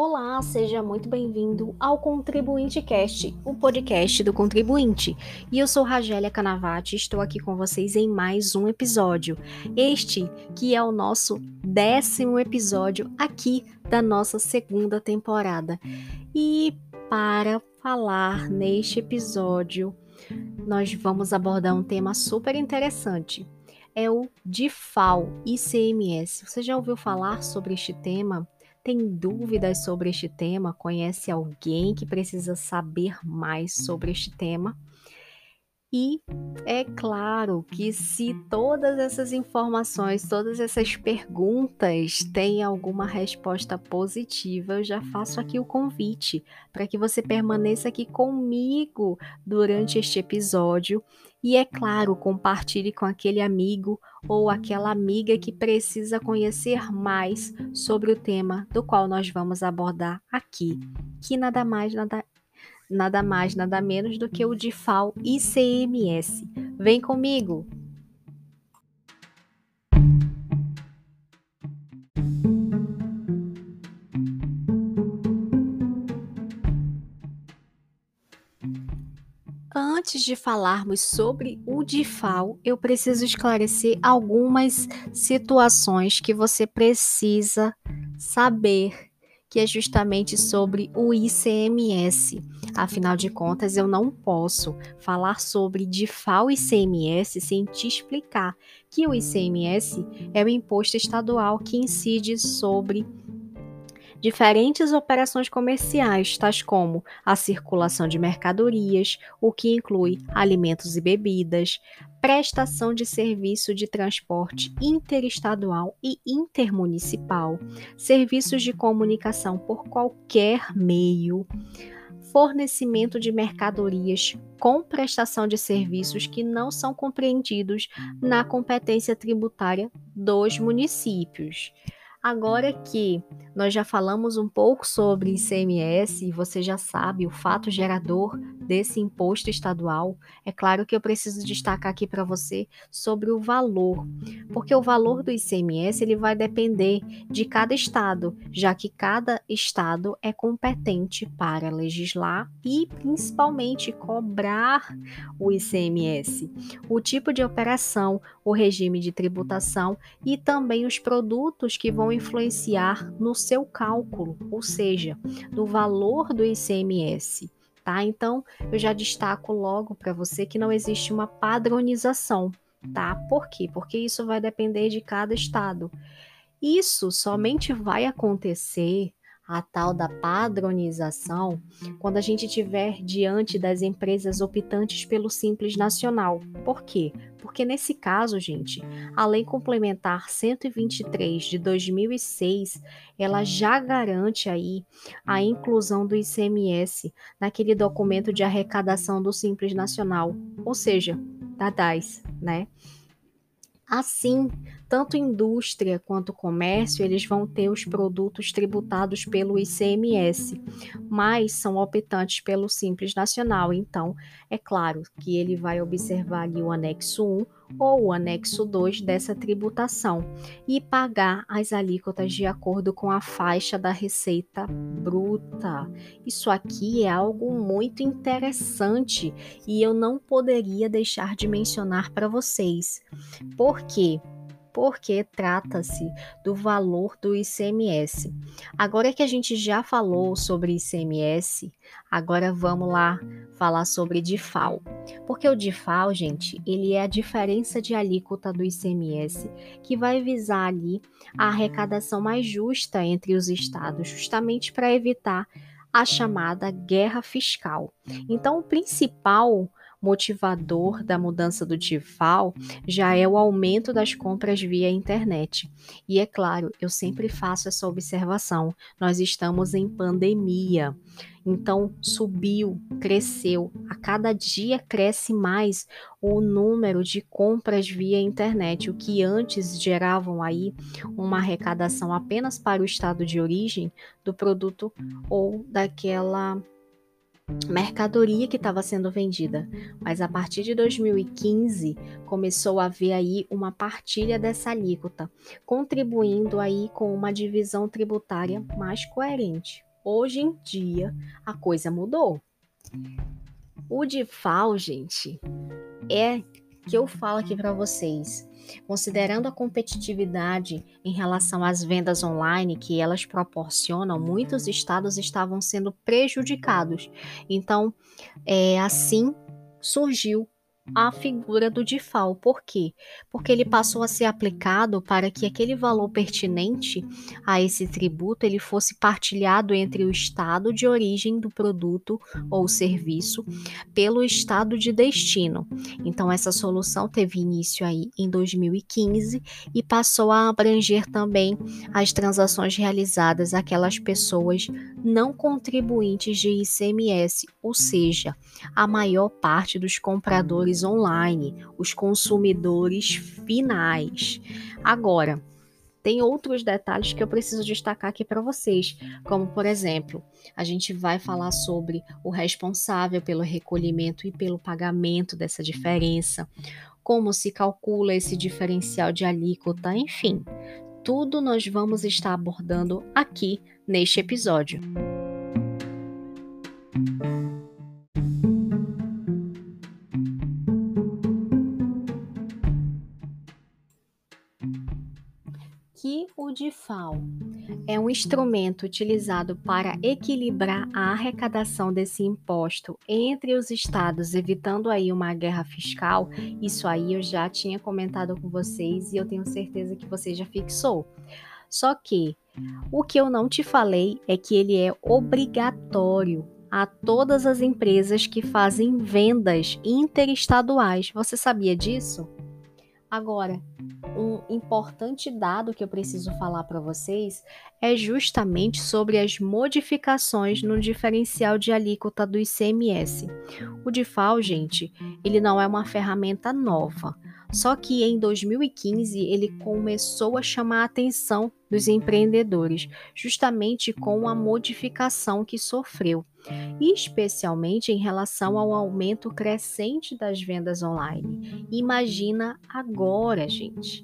Olá, seja muito bem-vindo ao Contribuinte Cast, o podcast do contribuinte. E eu sou Ragélia Canavati, estou aqui com vocês em mais um episódio. Este que é o nosso décimo episódio aqui da nossa segunda temporada. E para falar neste episódio, nós vamos abordar um tema super interessante. É o DIFAL ICMS. Você já ouviu falar sobre este tema? Tem dúvidas sobre este tema? Conhece alguém que precisa saber mais sobre este tema? E é claro que se todas essas informações, todas essas perguntas têm alguma resposta positiva, eu já faço aqui o convite para que você permaneça aqui comigo durante este episódio e, é claro, compartilhe com aquele amigo ou aquela amiga que precisa conhecer mais sobre o tema do qual nós vamos abordar aqui, que nada mais, nada, nada mais, nada menos do que o DIFAL ICMS. Vem comigo! Antes de falarmos sobre o DIFAL, eu preciso esclarecer algumas situações que você precisa saber, que é justamente sobre o ICMS. Afinal de contas, eu não posso falar sobre DIFAL e ICMS sem te explicar que o ICMS é o imposto estadual que incide sobre diferentes operações comerciais, tais como a circulação de mercadorias, o que inclui alimentos e bebidas, prestação de serviço de transporte interestadual e intermunicipal, serviços de comunicação por qualquer meio, fornecimento de mercadorias com prestação de serviços que não são compreendidos na competência tributária dos municípios. Agora que nós já falamos um pouco sobre ICMS e você já sabe o fato gerador desse imposto estadual, é claro que eu preciso destacar aqui para você sobre o valor, porque o valor do ICMS ele vai depender de cada estado, já que cada estado é competente para legislar e principalmente cobrar o ICMS, o tipo de operação, o regime de tributação e também os produtos que vão influenciar no seu cálculo, ou seja, no valor do ICMS. Tá? Então, eu já destaco logo para você que não existe uma padronização, tá? Por quê? Porque isso vai depender de cada estado. Isso somente vai acontecer a tal da padronização quando a gente tiver diante das empresas optantes pelo Simples Nacional. Por quê? Porque nesse caso, gente, a Lei Complementar 123 de 2006, ela já garante aí a inclusão do ICMS naquele documento de arrecadação do Simples Nacional, ou seja, da DAS, né? Assim, tanto indústria quanto comércio, eles vão ter os produtos tributados pelo ICMS, mas são optantes pelo Simples Nacional. Então, é claro que ele vai observar ali o anexo 1 ou o anexo 2 dessa tributação e pagar as alíquotas de acordo com a faixa da receita bruta. Isso aqui é algo muito interessante e eu não poderia deixar de mencionar para vocês. Por quê? Porque trata-se do valor do ICMS. Agora que a gente já falou sobre ICMS, agora vamos lá falar sobre DIFAL. Porque o DIFAL, gente, ele é a diferença de alíquota do ICMS que vai visar ali a arrecadação mais justa entre os estados, justamente para evitar a chamada guerra fiscal. Então, o principal motivador da mudança do DIFAL já é o aumento das compras via internet. E é claro, eu sempre faço essa observação: nós estamos em pandemia. Então, subiu, cresceu, a cada dia cresce mais o número de compras via internet, o que antes geravam aí uma arrecadação apenas para o estado de origem do produto ou daquela mercadoria que estava sendo vendida, mas a partir de 2015 começou a haver aí uma partilha dessa alíquota, contribuindo aí com uma divisão tributária mais coerente. Hoje em dia, a coisa mudou. O DIFAL, gente, é que eu falo aqui para vocês. Considerando a competitividade em relação às vendas online que elas proporcionam, muitos estados estavam sendo prejudicados. Então, é, assim surgiu a figura do DIFAL. Por quê? Porque ele passou a ser aplicado para que aquele valor pertinente a esse tributo ele fosse partilhado entre o estado de origem do produto ou serviço pelo estado de destino. Então essa solução teve início aí em 2015 e passou a abranger também as transações realizadas aquelas pessoas não contribuintes de ICMS, ou seja, a maior parte dos compradores online, os consumidores finais. Agora, tem outros detalhes que eu preciso destacar aqui para vocês, como por exemplo, a gente vai falar sobre o responsável pelo recolhimento e pelo pagamento dessa diferença, como se calcula esse diferencial de alíquota, enfim, tudo nós vamos estar abordando aqui neste episódio. O DIFAL é um instrumento utilizado para equilibrar a arrecadação desse imposto entre os estados, evitando aí uma guerra fiscal. Isso aí eu já tinha comentado com vocês e eu tenho certeza que você já fixou. Só que o que eu não te falei é que ele é obrigatório a todas as empresas que fazem vendas interestaduais. Você sabia disso? Agora, um importante dado que eu preciso falar para vocês é justamente sobre as modificações no diferencial de alíquota do ICMS. O DIFAL, gente, ele não é uma ferramenta nova. Só que em 2015 ele começou a chamar a atenção dos empreendedores, justamente com a modificação que sofreu, especialmente em relação ao aumento crescente das vendas online. Imagina agora, gente.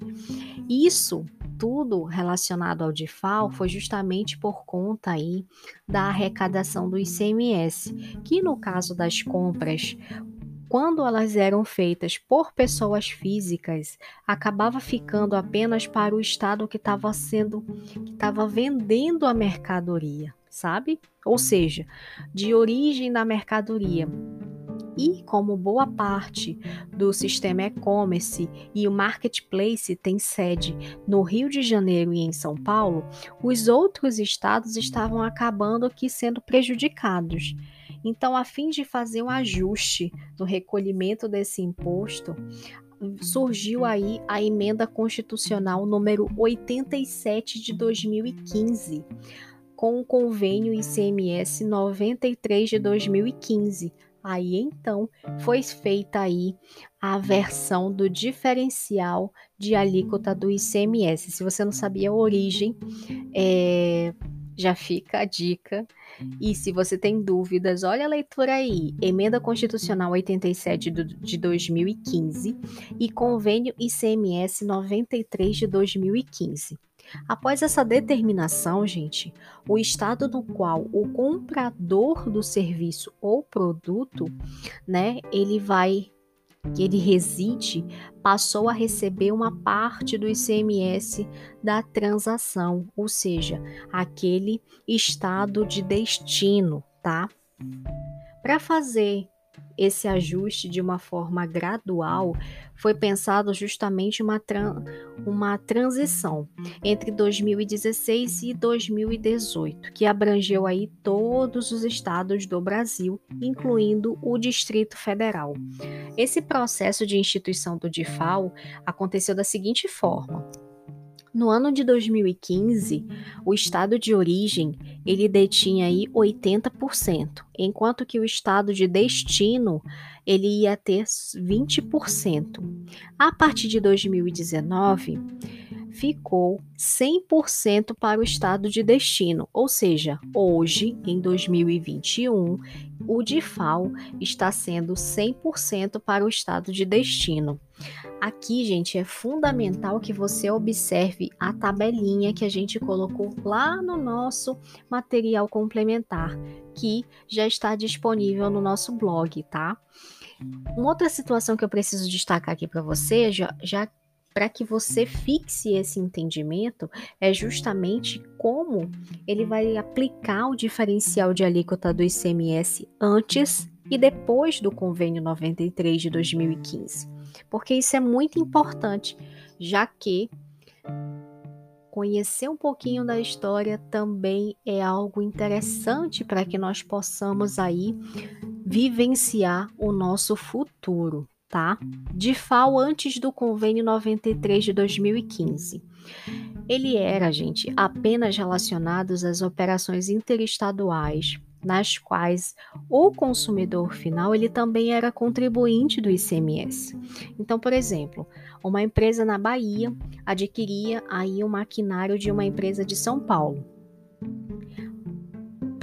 Isso tudo relacionado ao DIFAL foi justamente por conta aí da arrecadação do ICMS, que no caso das compras quando elas eram feitas por pessoas físicas, acabava ficando apenas para o estado que estava sendo que estava vendendo a mercadoria, sabe? Ou seja, de origem da mercadoria. E como boa parte do sistema e-commerce e o marketplace tem sede no Rio de Janeiro e em São Paulo, os outros estados estavam acabando aqui sendo prejudicados. Então, a fim de fazer um ajuste no recolhimento desse imposto, surgiu aí a emenda constitucional número 87 de 2015, com o convênio ICMS 93 de 2015. Aí então foi feita aí a versão do diferencial de alíquota do ICMS. Se você não sabia a origem, é, já fica a dica. E se você tem dúvidas, olha a leitura aí. Emenda Constitucional 87 de 2015 e Convênio ICMS 93 de 2015. Após essa determinação, gente, o estado no qual o comprador do serviço ou produto, né, ele vai que ele reside passou a receber uma parte do ICMS da transação, ou seja, aquele estado de destino, tá? Para fazer esse ajuste de uma forma gradual, foi pensado justamente uma, tran uma transição entre 2016 e 2018, que abrangeu aí todos os estados do Brasil, incluindo o Distrito Federal. Esse processo de instituição do DIFAL aconteceu da seguinte forma: no ano de 2015, o estado de origem ele detinha aí 80%, enquanto que o estado de destino ele ia ter 20%. A partir de 2019, ficou 100% para o estado de destino, ou seja, hoje, em 2021, o DIFAL está sendo 100% para o estado de destino. Aqui, gente, é fundamental que você observe a tabelinha que a gente colocou lá no nosso material complementar, que já está disponível no nosso blog, tá? Uma outra situação que eu preciso destacar aqui para você, já, já para que você fixe esse entendimento, é justamente como ele vai aplicar o diferencial de alíquota do ICMS antes e depois do convênio 93 de 2015. Porque isso é muito importante, já que conhecer um pouquinho da história também é algo interessante para que nós possamos aí vivenciar o nosso futuro, tá? De FAO antes do convênio 93 de 2015. Ele era, gente, apenas relacionados às operações interestaduais, nas quais o consumidor final ele também era contribuinte do ICMS. Então, por exemplo, uma empresa na Bahia adquiria aí um maquinário de uma empresa de São Paulo.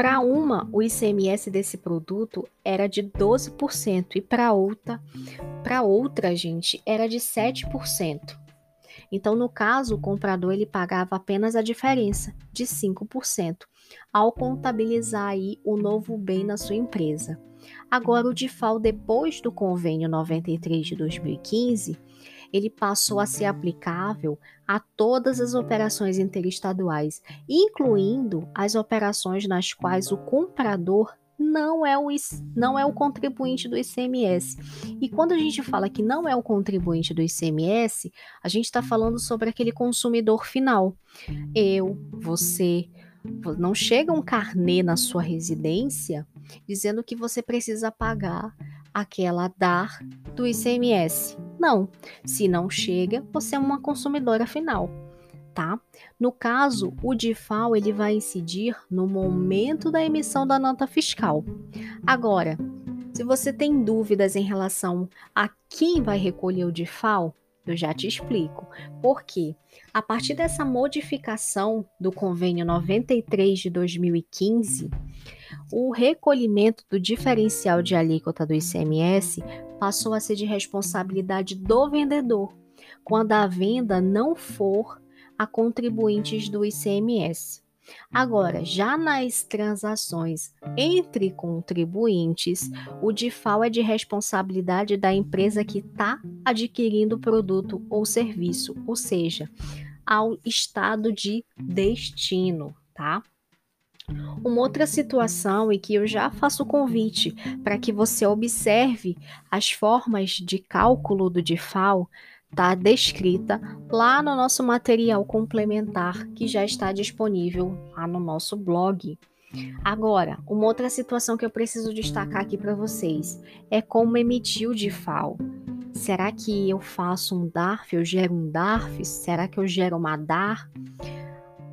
Para uma, o ICMS desse produto era de 12% e para outra, para outra, gente, era de 7%. Então, no caso, o comprador ele pagava apenas a diferença de 5% ao contabilizar aí o novo bem na sua empresa. Agora, o DIFAL, depois do convênio 93 de 2015, ele passou a ser aplicável a todas as operações interestaduais, incluindo as operações nas quais o comprador não é o, não é o contribuinte do ICMS. E quando a gente fala que não é o contribuinte do ICMS, a gente está falando sobre aquele consumidor final. Eu, você. Não chega um carnê na sua residência dizendo que você precisa pagar aquela DAR do ICMS. Não, se não chega, você é uma consumidora final, tá? No caso, o DIFAL ele vai incidir no momento da emissão da nota fiscal. Agora, se você tem dúvidas em relação a quem vai recolher o DIFAL, eu já te explico. Por quê? A partir dessa modificação do convênio 93 de 2015, o recolhimento do diferencial de alíquota do ICMS passou a ser de responsabilidade do vendedor, quando a venda não for a contribuintes do ICMS. Agora, já nas transações entre contribuintes, o DIFAL é de responsabilidade da empresa que está adquirindo o produto ou serviço, ou seja, ao estado de destino, tá? Uma outra situação e que eu já faço o convite para que você observe as formas de cálculo do DIFAL está descrita lá no nosso material complementar que já está disponível lá no nosso blog. Agora, uma outra situação que eu preciso destacar aqui para vocês é como emitir o DIFAL. Será que eu faço um DARF? Eu gero um DARF? Será que eu gero uma DAR?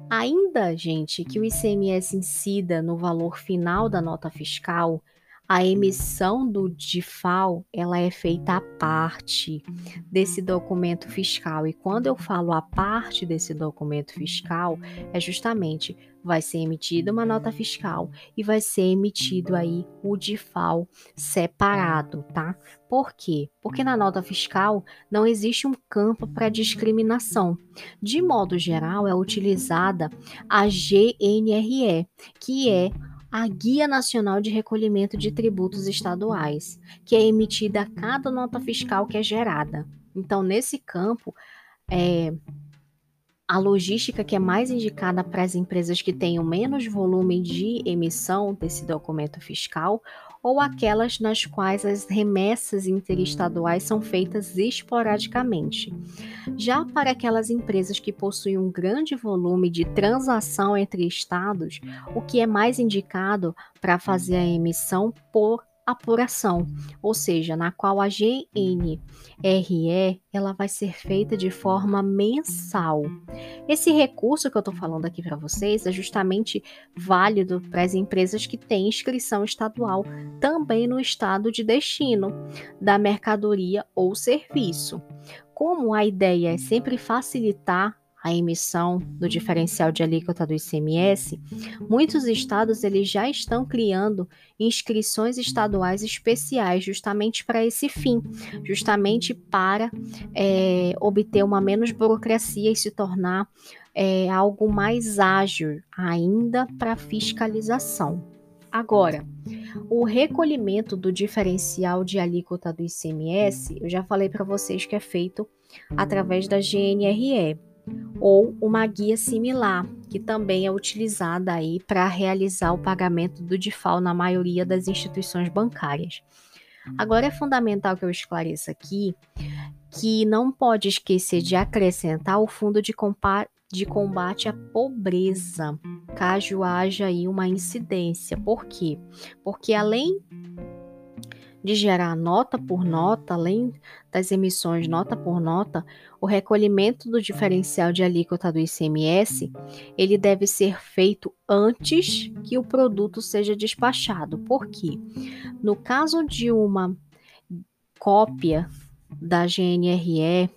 Ainda, gente, que o ICMS incida no valor final da nota fiscal, a emissão do DIFAL ela é feita à parte desse documento fiscal. E quando eu falo a parte desse documento fiscal, é justamente vai ser emitida uma nota fiscal e vai ser emitido aí o DIFAL separado, tá? Por quê? Porque na nota fiscal não existe um campo para discriminação. De modo geral, é utilizada a GNRE, que é a Guia Nacional de Recolhimento de Tributos Estaduais, que é emitida a cada nota fiscal que é gerada. Então, nesse campo, é, a logística que é mais indicada para as empresas que tenham menos volume de emissão desse documento fiscal ou aquelas nas quais as remessas interestaduais são feitas esporadicamente. Já para aquelas empresas que possuem um grande volume de transação entre estados, o que é mais indicado para fazer a emissão por apuração, ou seja, na qual a GNRE ela vai ser feita de forma mensal. Esse recurso que eu estou falando aqui para vocês é justamente válido para as empresas que têm inscrição estadual também no estado de destino da mercadoria ou serviço. Como a ideia é sempre facilitar a emissão do diferencial de alíquota do ICMS, muitos estados eles já estão criando inscrições estaduais especiais justamente para esse fim, justamente para é, obter uma menos burocracia e se tornar é, algo mais ágil ainda para fiscalização. Agora, o recolhimento do diferencial de alíquota do ICMS, eu já falei para vocês que é feito através da GNRE ou uma guia similar, que também é utilizada aí para realizar o pagamento do DIFAL na maioria das instituições bancárias. Agora é fundamental que eu esclareça aqui que não pode esquecer de acrescentar o fundo de, de combate à pobreza, caso haja aí uma incidência. Por quê? Porque além de gerar nota por nota, além das emissões nota por nota, o recolhimento do diferencial de alíquota do ICMS, ele deve ser feito antes que o produto seja despachado. Por quê? No caso de uma cópia da GNRE,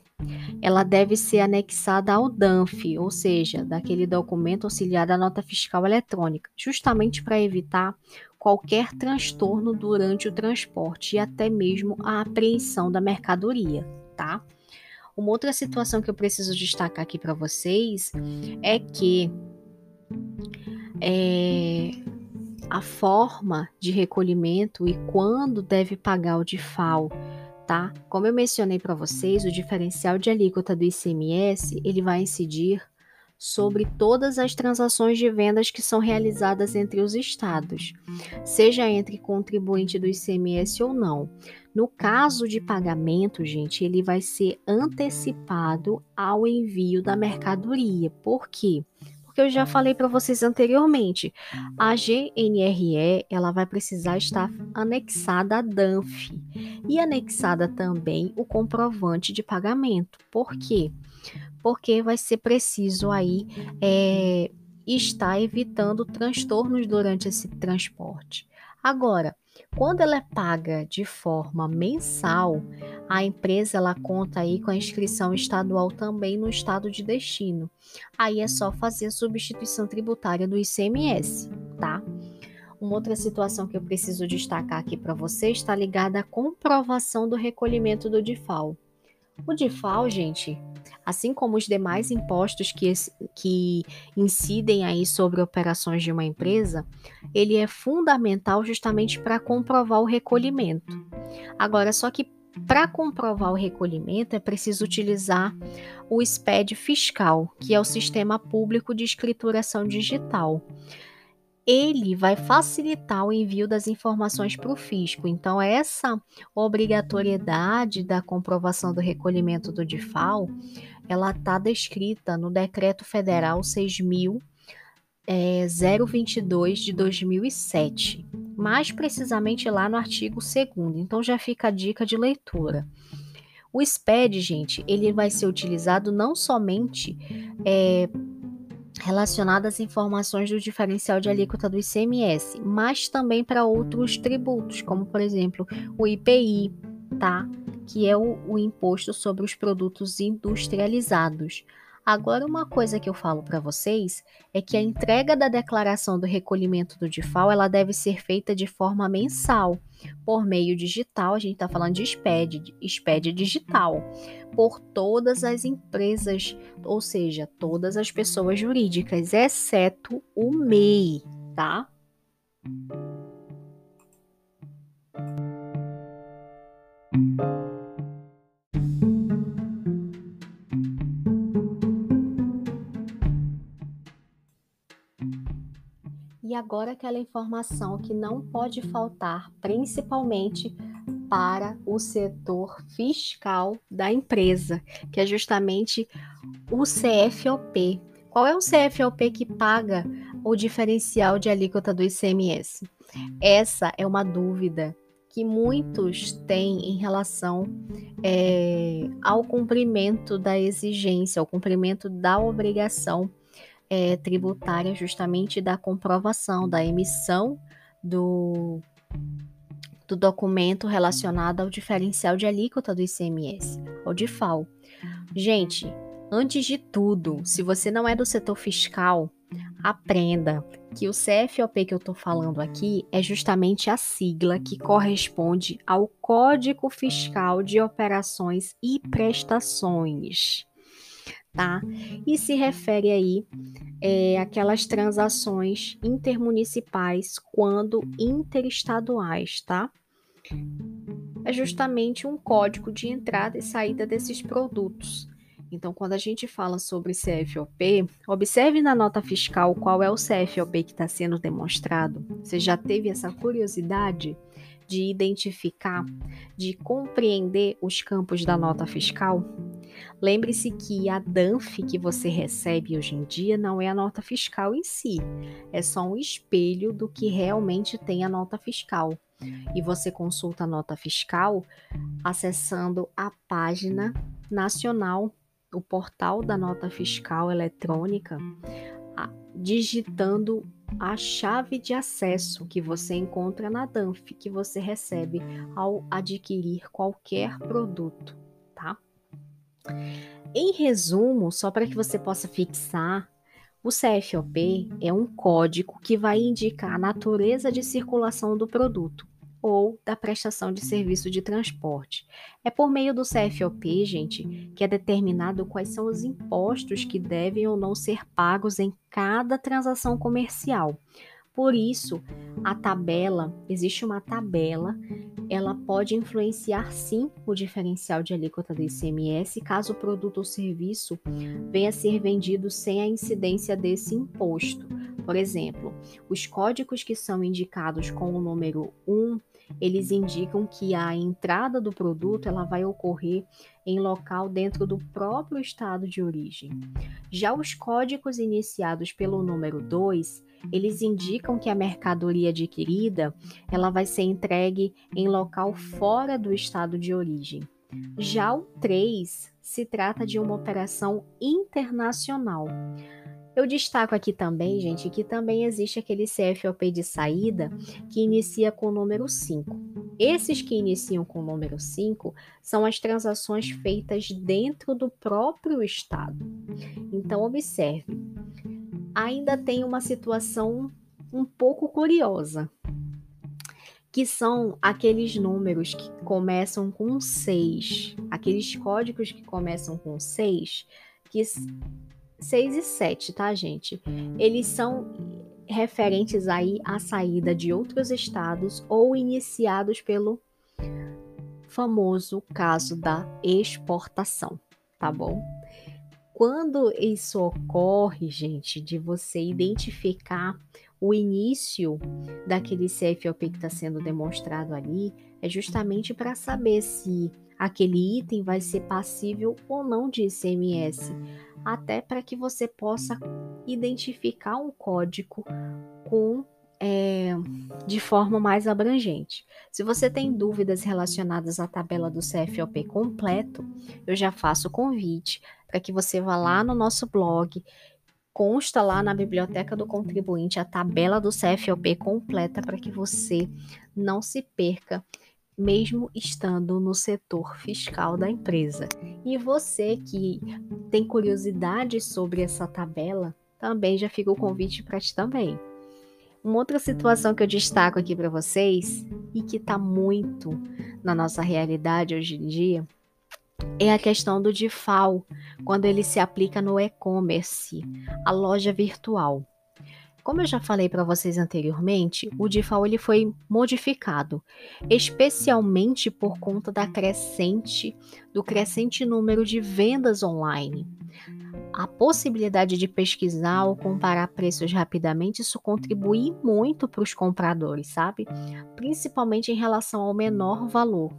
ela deve ser anexada ao DANF, ou seja, daquele documento auxiliar da nota fiscal eletrônica, justamente para evitar qualquer transtorno durante o transporte e até mesmo a apreensão da mercadoria, tá? Uma outra situação que eu preciso destacar aqui para vocês é que é, a forma de recolhimento e quando deve pagar o DIFAL tá? Como eu mencionei para vocês, o diferencial de alíquota do ICMS, ele vai incidir sobre todas as transações de vendas que são realizadas entre os estados, seja entre contribuinte do ICMS ou não. No caso de pagamento, gente, ele vai ser antecipado ao envio da mercadoria. Por quê? porque eu já falei para vocês anteriormente, a GNRE ela vai precisar estar anexada à DANF e anexada também o comprovante de pagamento. Por quê? Porque vai ser preciso aí é, estar evitando transtornos durante esse transporte. Agora, quando ela é paga de forma mensal, a empresa ela conta aí com a inscrição estadual também no estado de destino. Aí é só fazer a substituição tributária do ICMS, tá? Uma outra situação que eu preciso destacar aqui para você está ligada à comprovação do recolhimento do DIFAL. O DIFAL, gente, assim como os demais impostos que, que incidem aí sobre operações de uma empresa, ele é fundamental justamente para comprovar o recolhimento. Agora, só que para comprovar o recolhimento é preciso utilizar o SPED fiscal, que é o Sistema Público de Escrituração Digital ele vai facilitar o envio das informações para o fisco. Então, essa obrigatoriedade da comprovação do recolhimento do DIFAL, ela está descrita no Decreto Federal 6.022 é, de 2007, mais precisamente lá no artigo 2 Então, já fica a dica de leitura. O SPED, gente, ele vai ser utilizado não somente é, relacionada às informações do diferencial de alíquota do ICMS, mas também para outros tributos, como por exemplo o IPI, tá? Que é o, o imposto sobre os produtos industrializados. Agora, uma coisa que eu falo para vocês é que a entrega da declaração do recolhimento do DIFAL ela deve ser feita de forma mensal, por meio digital. A gente está falando de SPED, SPED digital, por todas as empresas, ou seja, todas as pessoas jurídicas, exceto o MEI, tá? E agora aquela informação que não pode faltar, principalmente para o setor fiscal da empresa, que é justamente o CFOP. Qual é o CFOP que paga o diferencial de alíquota do ICMS? Essa é uma dúvida que muitos têm em relação é, ao cumprimento da exigência, ao cumprimento da obrigação é, tributária justamente da comprovação, da emissão do, do documento relacionado ao diferencial de alíquota do ICMS, ou DIFAL. Gente, Antes de tudo, se você não é do setor fiscal, aprenda que o CFOP que eu estou falando aqui é justamente a sigla que corresponde ao Código Fiscal de Operações e Prestações, tá? E se refere aí é, aquelas transações intermunicipais quando interestaduais, tá? É justamente um código de entrada e saída desses produtos. Então, quando a gente fala sobre CFOP, observe na nota fiscal qual é o CFOP que está sendo demonstrado. Você já teve essa curiosidade de identificar, de compreender os campos da nota fiscal? Lembre-se que a DANF que você recebe hoje em dia não é a nota fiscal em si, é só um espelho do que realmente tem a nota fiscal. E você consulta a nota fiscal acessando a página nacional o portal da nota fiscal eletrônica, digitando a chave de acesso que você encontra na DANF, que você recebe ao adquirir qualquer produto? Em resumo, só para que você possa fixar, o CFOP é um código que vai indicar a natureza de circulação do produto, ou da prestação de serviço de transporte. É por meio do CFOP, gente, que é determinado quais são os impostos que devem ou não ser pagos em cada transação comercial. Por isso, a tabela, existe uma tabela, ela pode influenciar sim o diferencial de alíquota do ICMS caso o produto ou serviço venha a ser vendido sem a incidência desse imposto. Por exemplo, os códigos que são indicados com o número 1 eles indicam que a entrada do produto ela vai ocorrer em local dentro do próprio estado de origem. Já os códigos iniciados pelo número 2, eles indicam que a mercadoria adquirida ela vai ser entregue em local fora do estado de origem. Já o 3 se trata de uma operação internacional. Eu destaco aqui também, gente, que também existe aquele CFOP de saída que inicia com o número 5. Esses que iniciam com o número 5 são as transações feitas dentro do próprio estado. Então, observe, ainda tem uma situação um pouco curiosa, que são aqueles números que começam com 6, aqueles códigos que começam com 6, que 6 e 7, tá, gente? Eles são referentes aí à saída de outros estados ou iniciados pelo famoso caso da exportação, tá bom? Quando isso ocorre, gente, de você identificar o início daquele CFOP que está sendo demonstrado ali, é justamente para saber se aquele item vai ser passível ou não de ICMS até para que você possa identificar um código com é, de forma mais abrangente. Se você tem dúvidas relacionadas à tabela do CFOP completo, eu já faço o convite para que você vá lá no nosso blog, consta lá na biblioteca do contribuinte a tabela do CFOP completa para que você não se perca mesmo estando no setor fiscal da empresa. E você que tem curiosidade sobre essa tabela, também já fica o convite para ti também. Uma outra situação que eu destaco aqui para vocês e que está muito na nossa realidade hoje em dia é a questão do DIFAL, quando ele se aplica no e-commerce, a loja virtual. Como eu já falei para vocês anteriormente, o DIFAL ele foi modificado, especialmente por conta da crescente do crescente número de vendas online. A possibilidade de pesquisar ou comparar preços rapidamente, isso contribui muito para os compradores, sabe? Principalmente em relação ao menor valor.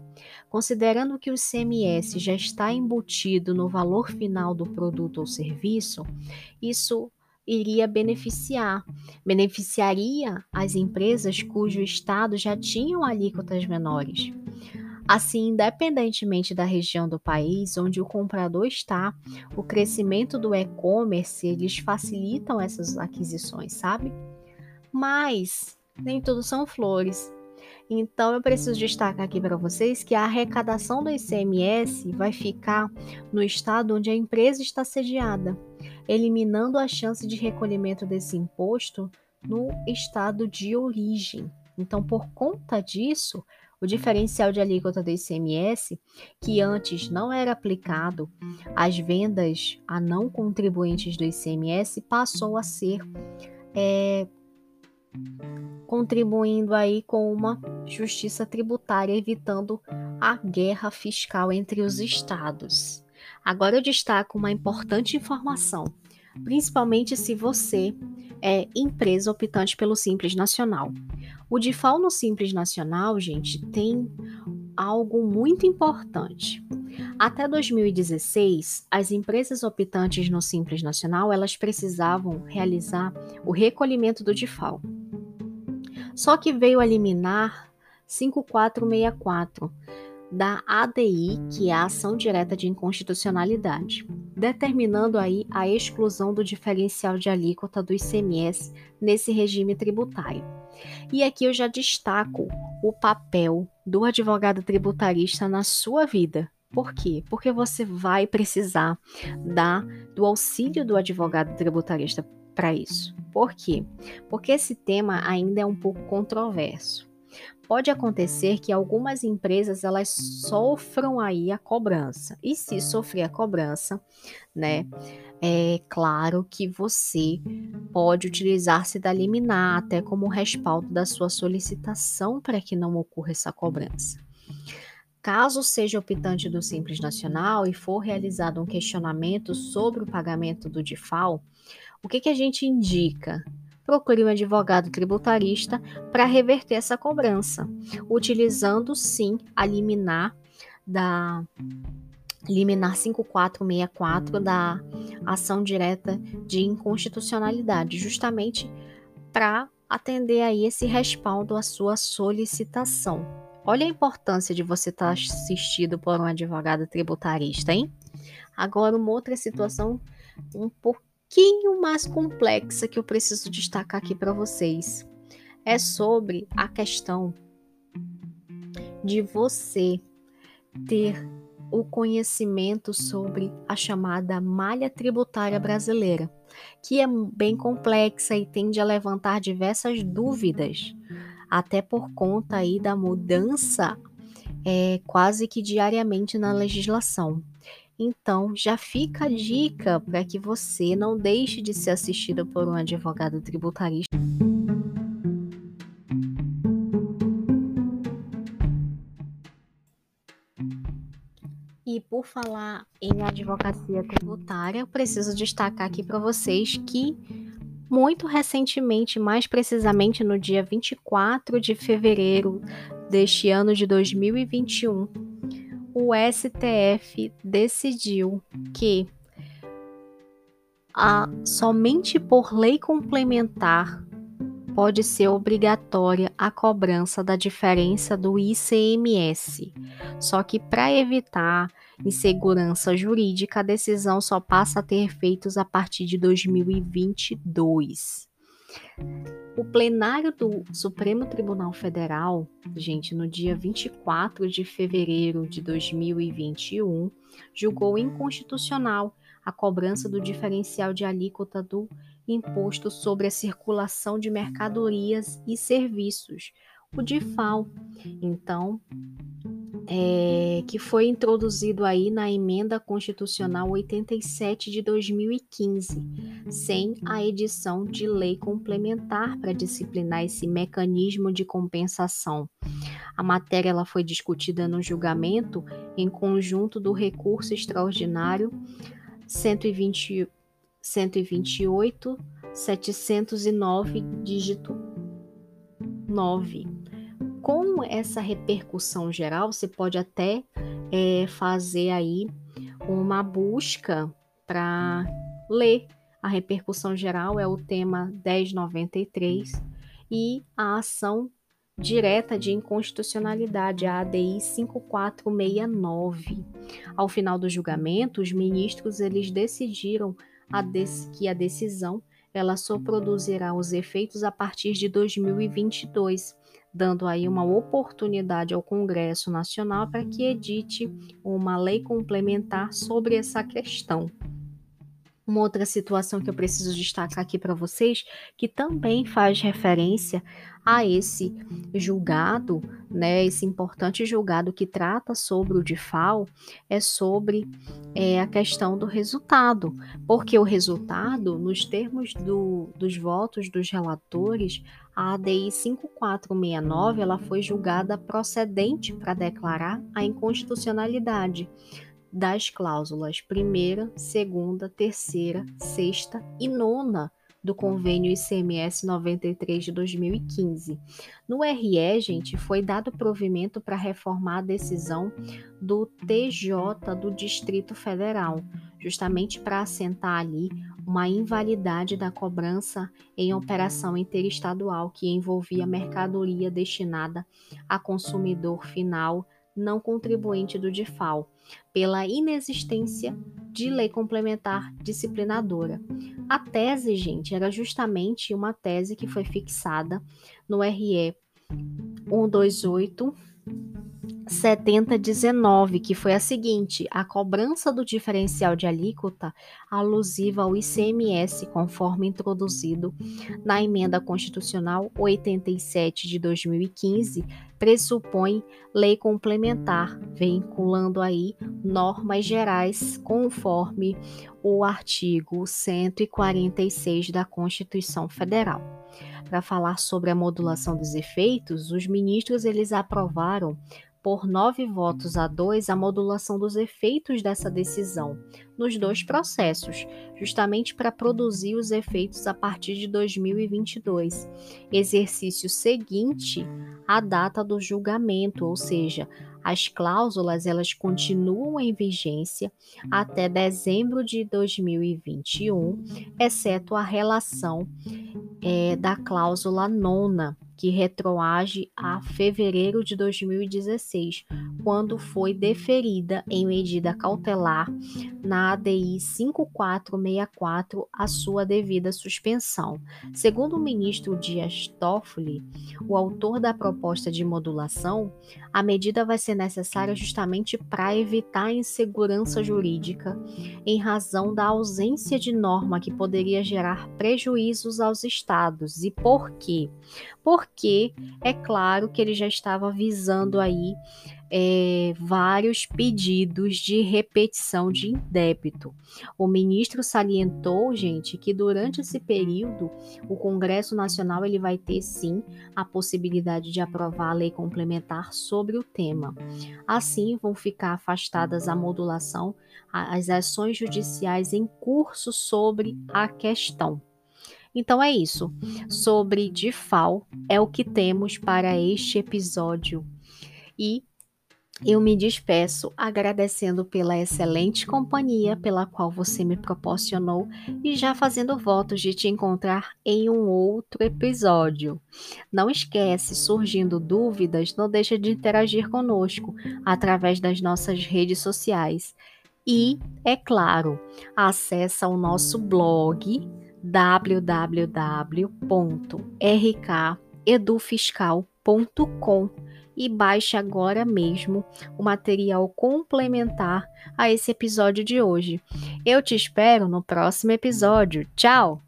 Considerando que o CMS já está embutido no valor final do produto ou serviço, isso iria beneficiar, beneficiaria as empresas cujo estado já tinham alíquotas menores. Assim, independentemente da região do país onde o comprador está, o crescimento do e-commerce eles facilitam essas aquisições, sabe? Mas nem tudo são flores. Então eu preciso destacar aqui para vocês que a arrecadação do ICMS vai ficar no estado onde a empresa está sediada, eliminando a chance de recolhimento desse imposto no estado de origem. Então, por conta disso, o diferencial de alíquota do ICMS, que antes não era aplicado às vendas a não contribuintes do ICMS, passou a ser é, contribuindo aí com uma justiça tributária, evitando a guerra fiscal entre os estados. Agora eu destaco uma importante informação, principalmente se você é empresa optante pelo Simples Nacional. O DIFAL no Simples Nacional, gente, tem algo muito importante. Até 2016, as empresas optantes no Simples Nacional, elas precisavam realizar o recolhimento do DIFAL. Só que veio a liminar 5464 da ADI, que é a ação direta de inconstitucionalidade, determinando aí a exclusão do diferencial de alíquota do ICMS nesse regime tributário. E aqui eu já destaco o papel do advogado tributarista na sua vida. Por quê? Porque você vai precisar da, do auxílio do advogado tributarista para isso. Por quê? Porque esse tema ainda é um pouco controverso. Pode acontecer que algumas empresas elas sofram aí a cobrança. E se sofrer a cobrança, né, é claro que você pode utilizar-se da liminar até como respaldo da sua solicitação para que não ocorra essa cobrança. Caso seja optante do Simples Nacional e for realizado um questionamento sobre o pagamento do DIFAL, o que, que a gente indica? Procure um advogado tributarista para reverter essa cobrança, utilizando sim a liminar da liminar 5464 da ação direta de inconstitucionalidade, justamente para atender aí esse respaldo à sua solicitação. Olha a importância de você estar tá assistido por um advogado tributarista, hein? Agora, uma outra situação um pouquinho mais complexa que eu preciso destacar aqui para vocês é sobre a questão de você ter o conhecimento sobre a chamada malha tributária brasileira, que é bem complexa e tende a levantar diversas dúvidas, até por conta aí da mudança é, quase que diariamente na legislação. Então, já fica a dica para que você não deixe de ser assistido por um advogado tributarista. E por falar em advocacia tributária, preciso destacar aqui para vocês que muito recentemente, mais precisamente no dia 24 de fevereiro deste ano de 2021, o STF decidiu que a, somente por lei complementar pode ser obrigatória a cobrança da diferença do ICMS. Só que para evitar insegurança jurídica, a decisão só passa a ter efeitos a partir de 2022. O plenário do Supremo Tribunal Federal, gente, no dia 24 de fevereiro de 2021, julgou inconstitucional a cobrança do diferencial de alíquota do imposto sobre a circulação de mercadorias e serviços, o DIFAL. Então, é, que foi introduzido aí na emenda constitucional 87 de 2015, sem a edição de lei complementar para disciplinar esse mecanismo de compensação. A matéria ela foi discutida no julgamento em conjunto do recurso extraordinário 120, 128 709 dígito 9 com essa repercussão geral, você pode até é, fazer aí uma busca para ler. A repercussão geral é o tema 1093 e a ação direta de inconstitucionalidade, a ADI 5469. Ao final do julgamento, os ministros eles decidiram a que a decisão ela só produzirá os efeitos a partir de 2022 dando aí uma oportunidade ao Congresso Nacional para que edite uma lei complementar sobre essa questão. Uma outra situação que eu preciso destacar aqui para vocês, que também faz referência a esse julgado, né, esse importante julgado que trata sobre o DIFAL, é sobre é, a questão do resultado, porque o resultado, nos termos do, dos votos dos relatores, a ADI 5469 ela foi julgada procedente para declarar a inconstitucionalidade das cláusulas primeira, segunda, terceira, sexta e nona do convênio ICMS 93 de 2015. No RE, gente, foi dado provimento para reformar a decisão do TJ do Distrito Federal, justamente para assentar ali uma invalidade da cobrança em operação interestadual que envolvia mercadoria destinada a consumidor final não contribuinte do DIFAL, pela inexistência de lei complementar disciplinadora. A tese, gente, era justamente uma tese que foi fixada no RE 128 7019, que foi a seguinte: a cobrança do diferencial de alíquota alusiva ao ICMS, conforme introduzido na emenda constitucional 87 de 2015, pressupõe lei complementar, vinculando aí normas gerais conforme o artigo 146 da Constituição Federal. Para falar sobre a modulação dos efeitos, os ministros eles aprovaram por nove votos a dois a modulação dos efeitos dessa decisão nos dois processos, justamente para produzir os efeitos a partir de 2022, exercício seguinte à data do julgamento, ou seja, as cláusulas elas continuam em vigência até dezembro de 2021, exceto a relação é, da cláusula nona, que retroage a fevereiro de 2016, quando foi deferida em medida cautelar na ADI 5464 a sua devida suspensão. Segundo o ministro Dias Toffoli, o autor da proposta de modulação, a medida vai ser necessária justamente para evitar a insegurança jurídica em razão da ausência de norma que poderia gerar prejuízos aos estados. E por quê? Porque é claro que ele já estava visando aí é, vários pedidos de repetição de débito. O ministro salientou, gente, que durante esse período o Congresso Nacional ele vai ter sim a possibilidade de aprovar a lei complementar sobre o tema. Assim, vão ficar afastadas a modulação, as ações judiciais em curso sobre a questão. Então é isso. Sobre DIFAL é o que temos para este episódio. E eu me despeço agradecendo pela excelente companhia pela qual você me proporcionou e já fazendo votos de te encontrar em um outro episódio. Não esquece, surgindo dúvidas, não deixa de interagir conosco através das nossas redes sociais. E, é claro, acessa o nosso blog www.rkedufiscal.com e baixe agora mesmo o material complementar a esse episódio de hoje. Eu te espero no próximo episódio. Tchau!